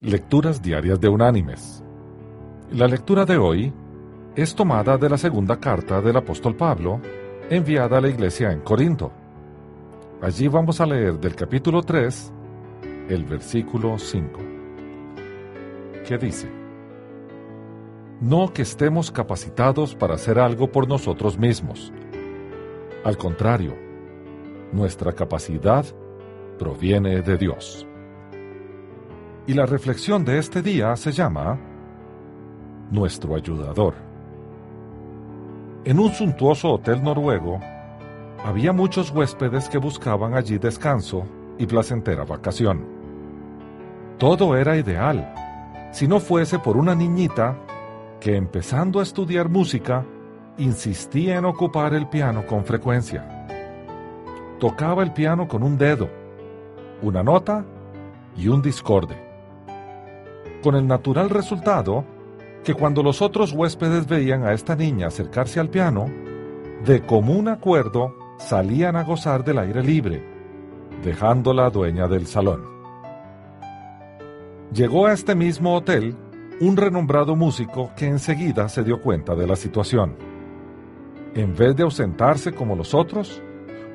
Lecturas Diarias de Unánimes. La lectura de hoy es tomada de la segunda carta del apóstol Pablo, enviada a la iglesia en Corinto. Allí vamos a leer del capítulo 3, el versículo 5, que dice, No que estemos capacitados para hacer algo por nosotros mismos. Al contrario, nuestra capacidad proviene de Dios. Y la reflexión de este día se llama Nuestro ayudador. En un suntuoso hotel noruego, había muchos huéspedes que buscaban allí descanso y placentera vacación. Todo era ideal, si no fuese por una niñita que empezando a estudiar música, insistía en ocupar el piano con frecuencia. Tocaba el piano con un dedo, una nota y un discorde con el natural resultado que cuando los otros huéspedes veían a esta niña acercarse al piano, de común acuerdo salían a gozar del aire libre, dejándola dueña del salón. Llegó a este mismo hotel un renombrado músico que enseguida se dio cuenta de la situación. En vez de ausentarse como los otros,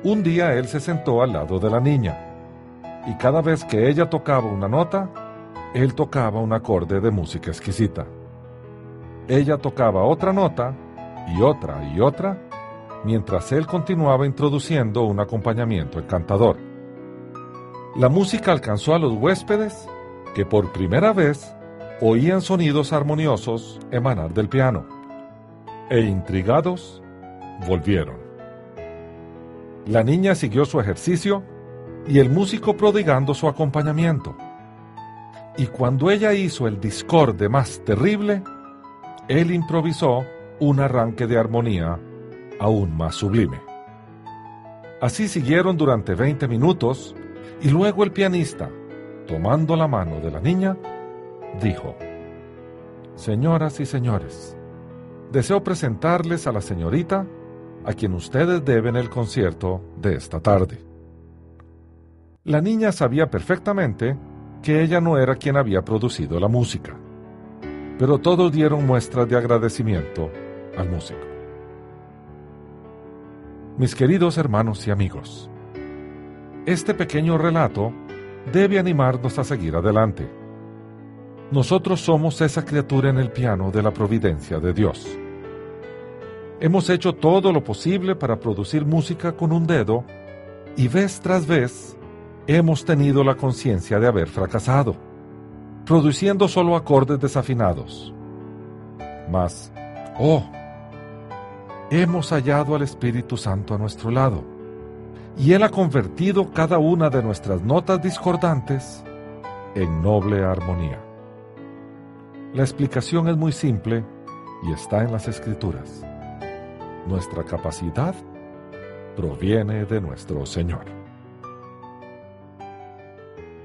un día él se sentó al lado de la niña, y cada vez que ella tocaba una nota, él tocaba un acorde de música exquisita. Ella tocaba otra nota y otra y otra, mientras él continuaba introduciendo un acompañamiento encantador. La música alcanzó a los huéspedes que por primera vez oían sonidos armoniosos emanar del piano, e intrigados volvieron. La niña siguió su ejercicio y el músico prodigando su acompañamiento y cuando ella hizo el discorde más terrible, él improvisó un arranque de armonía aún más sublime. Así siguieron durante 20 minutos y luego el pianista, tomando la mano de la niña, dijo, Señoras y señores, deseo presentarles a la señorita a quien ustedes deben el concierto de esta tarde. La niña sabía perfectamente que ella no era quien había producido la música, pero todos dieron muestras de agradecimiento al músico. Mis queridos hermanos y amigos, este pequeño relato debe animarnos a seguir adelante. Nosotros somos esa criatura en el piano de la providencia de Dios. Hemos hecho todo lo posible para producir música con un dedo y vez tras vez hemos tenido la conciencia de haber fracasado, produciendo solo acordes desafinados. Mas, oh, hemos hallado al Espíritu Santo a nuestro lado, y Él ha convertido cada una de nuestras notas discordantes en noble armonía. La explicación es muy simple y está en las Escrituras. Nuestra capacidad proviene de nuestro Señor.